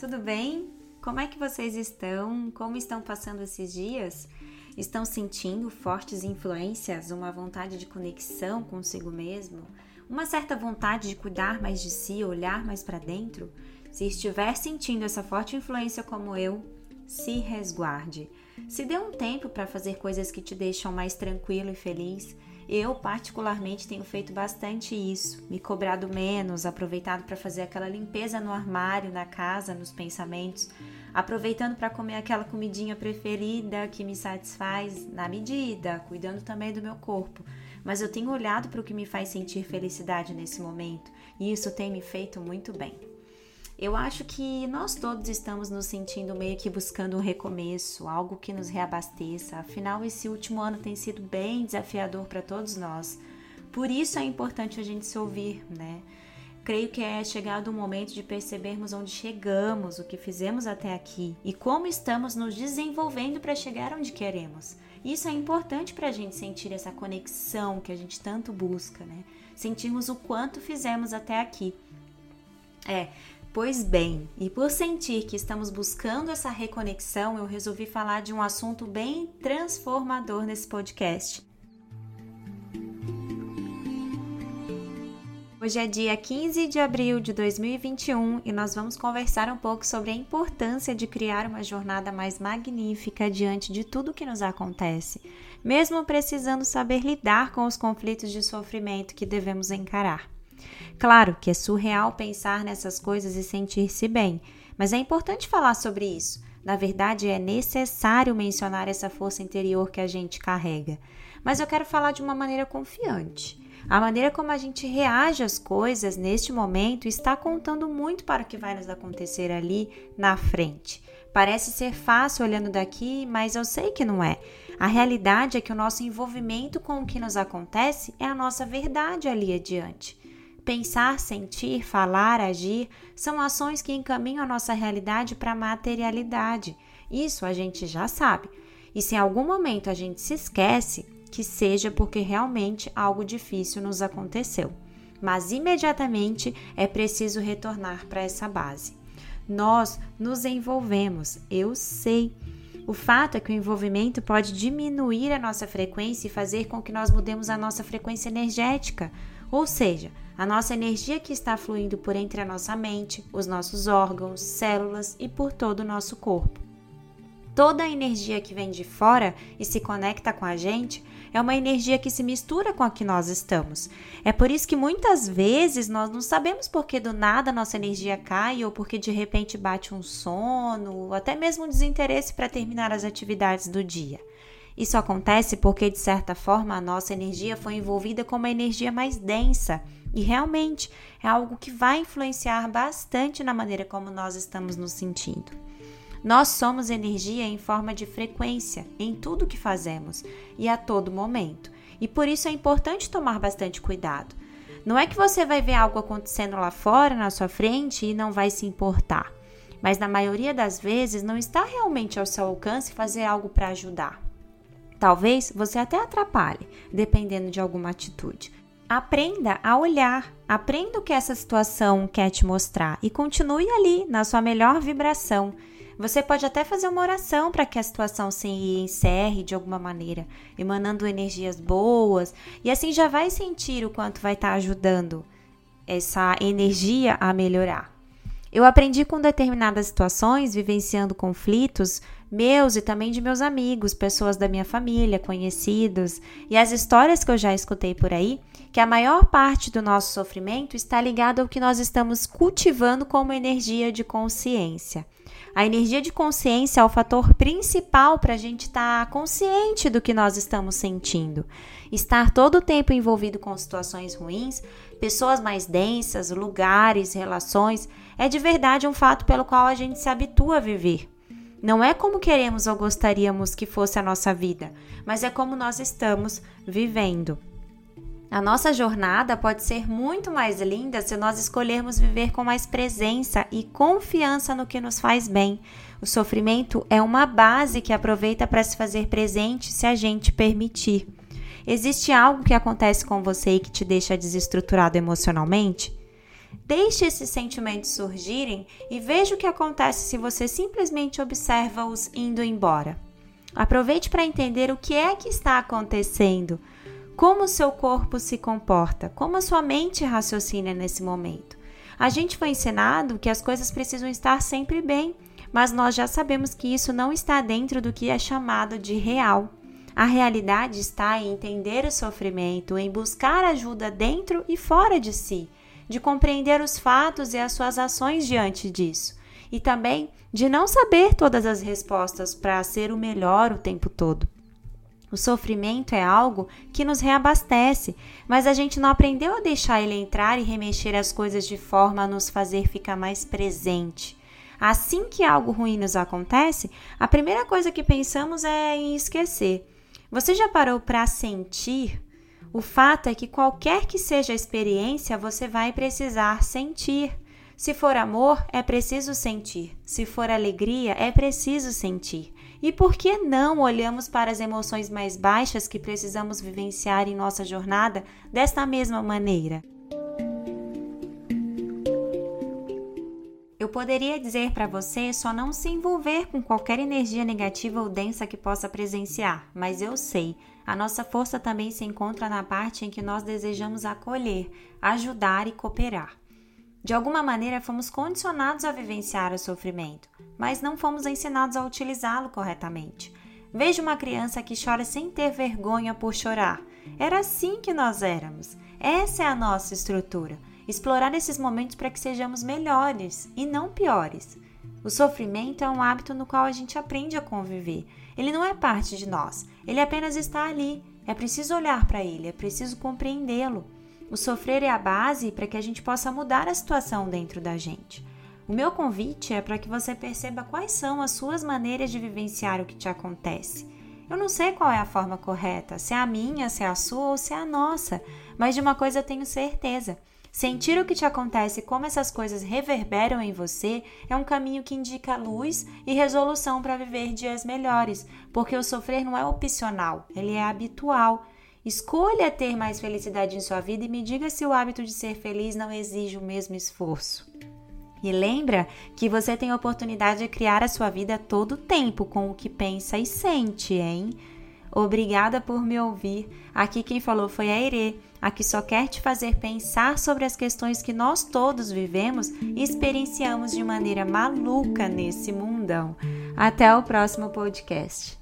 tudo bem? Como é que vocês estão? Como estão passando esses dias? Estão sentindo fortes influências, uma vontade de conexão consigo mesmo, uma certa vontade de cuidar mais de si, olhar mais para dentro? Se estiver sentindo essa forte influência como eu, se resguarde. Se dê um tempo para fazer coisas que te deixam mais tranquilo e feliz eu, particularmente, tenho feito bastante isso, me cobrado menos, aproveitado para fazer aquela limpeza no armário, na casa, nos pensamentos, aproveitando para comer aquela comidinha preferida que me satisfaz na medida, cuidando também do meu corpo. Mas eu tenho olhado para o que me faz sentir felicidade nesse momento e isso tem me feito muito bem. Eu acho que nós todos estamos nos sentindo meio que buscando um recomeço, algo que nos reabasteça. Afinal, esse último ano tem sido bem desafiador para todos nós. Por isso é importante a gente se ouvir, né? Creio que é chegado o momento de percebermos onde chegamos, o que fizemos até aqui e como estamos nos desenvolvendo para chegar onde queremos. Isso é importante para a gente sentir essa conexão que a gente tanto busca, né? Sentirmos o quanto fizemos até aqui. É, Pois bem, e por sentir que estamos buscando essa reconexão, eu resolvi falar de um assunto bem transformador nesse podcast. Hoje é dia 15 de abril de 2021 e nós vamos conversar um pouco sobre a importância de criar uma jornada mais magnífica diante de tudo que nos acontece, mesmo precisando saber lidar com os conflitos de sofrimento que devemos encarar. Claro que é surreal pensar nessas coisas e sentir-se bem, mas é importante falar sobre isso. Na verdade, é necessário mencionar essa força interior que a gente carrega. Mas eu quero falar de uma maneira confiante. A maneira como a gente reage às coisas neste momento está contando muito para o que vai nos acontecer ali na frente. Parece ser fácil olhando daqui, mas eu sei que não é. A realidade é que o nosso envolvimento com o que nos acontece é a nossa verdade ali adiante. Pensar, sentir, falar, agir são ações que encaminham a nossa realidade para a materialidade. Isso a gente já sabe. E se em algum momento a gente se esquece, que seja porque realmente algo difícil nos aconteceu. Mas imediatamente é preciso retornar para essa base. Nós nos envolvemos, eu sei. O fato é que o envolvimento pode diminuir a nossa frequência e fazer com que nós mudemos a nossa frequência energética. Ou seja, a nossa energia que está fluindo por entre a nossa mente, os nossos órgãos, células e por todo o nosso corpo. Toda a energia que vem de fora e se conecta com a gente é uma energia que se mistura com a que nós estamos. É por isso que muitas vezes nós não sabemos por que do nada nossa energia cai ou porque de repente bate um sono, ou até mesmo um desinteresse para terminar as atividades do dia. Isso acontece porque, de certa forma, a nossa energia foi envolvida com uma energia mais densa e realmente é algo que vai influenciar bastante na maneira como nós estamos nos sentindo. Nós somos energia em forma de frequência em tudo que fazemos e a todo momento. E por isso é importante tomar bastante cuidado. Não é que você vai ver algo acontecendo lá fora, na sua frente, e não vai se importar. Mas na maioria das vezes não está realmente ao seu alcance fazer algo para ajudar. Talvez você até atrapalhe, dependendo de alguma atitude. Aprenda a olhar, aprenda o que essa situação quer te mostrar e continue ali na sua melhor vibração. Você pode até fazer uma oração para que a situação se encerre de alguma maneira, emanando energias boas, e assim já vai sentir o quanto vai estar tá ajudando essa energia a melhorar. Eu aprendi com determinadas situações, vivenciando conflitos meus e também de meus amigos, pessoas da minha família, conhecidos, e as histórias que eu já escutei por aí, que a maior parte do nosso sofrimento está ligado ao que nós estamos cultivando como energia de consciência. A energia de consciência é o fator principal para a gente estar tá consciente do que nós estamos sentindo. Estar todo o tempo envolvido com situações ruins, pessoas mais densas, lugares, relações, é de verdade um fato pelo qual a gente se habitua a viver. Não é como queremos ou gostaríamos que fosse a nossa vida, mas é como nós estamos vivendo. A nossa jornada pode ser muito mais linda se nós escolhermos viver com mais presença e confiança no que nos faz bem. O sofrimento é uma base que aproveita para se fazer presente se a gente permitir. Existe algo que acontece com você e que te deixa desestruturado emocionalmente? Deixe esses sentimentos surgirem e veja o que acontece se você simplesmente observa-os indo embora. Aproveite para entender o que é que está acontecendo, como o seu corpo se comporta, como a sua mente raciocina nesse momento. A gente foi ensinado que as coisas precisam estar sempre bem, mas nós já sabemos que isso não está dentro do que é chamado de real. A realidade está em entender o sofrimento, em buscar ajuda dentro e fora de si de compreender os fatos e as suas ações diante disso, e também de não saber todas as respostas para ser o melhor o tempo todo. O sofrimento é algo que nos reabastece, mas a gente não aprendeu a deixar ele entrar e remexer as coisas de forma a nos fazer ficar mais presente. Assim que algo ruim nos acontece, a primeira coisa que pensamos é em esquecer. Você já parou para sentir o fato é que qualquer que seja a experiência, você vai precisar sentir. Se for amor, é preciso sentir. Se for alegria, é preciso sentir. E por que não olhamos para as emoções mais baixas que precisamos vivenciar em nossa jornada desta mesma maneira? Eu poderia dizer para você só não se envolver com qualquer energia negativa ou densa que possa presenciar, mas eu sei, a nossa força também se encontra na parte em que nós desejamos acolher, ajudar e cooperar. De alguma maneira, fomos condicionados a vivenciar o sofrimento, mas não fomos ensinados a utilizá-lo corretamente. Veja uma criança que chora sem ter vergonha por chorar. Era assim que nós éramos. Essa é a nossa estrutura explorar esses momentos para que sejamos melhores e não piores. O sofrimento é um hábito no qual a gente aprende a conviver. Ele não é parte de nós, ele apenas está ali. É preciso olhar para ele, é preciso compreendê-lo. O sofrer é a base para que a gente possa mudar a situação dentro da gente. O meu convite é para que você perceba quais são as suas maneiras de vivenciar o que te acontece. Eu não sei qual é a forma correta, se é a minha, se é a sua ou se é a nossa, mas de uma coisa eu tenho certeza: Sentir o que te acontece e como essas coisas reverberam em você é um caminho que indica luz e resolução para viver dias melhores, porque o sofrer não é opcional, ele é habitual. Escolha ter mais felicidade em sua vida e me diga se o hábito de ser feliz não exige o mesmo esforço. E lembra que você tem a oportunidade de criar a sua vida todo o tempo com o que pensa e sente, hein? Obrigada por me ouvir. Aqui quem falou foi a Irê, a que só quer te fazer pensar sobre as questões que nós todos vivemos e experienciamos de maneira maluca nesse mundão. Até o próximo podcast.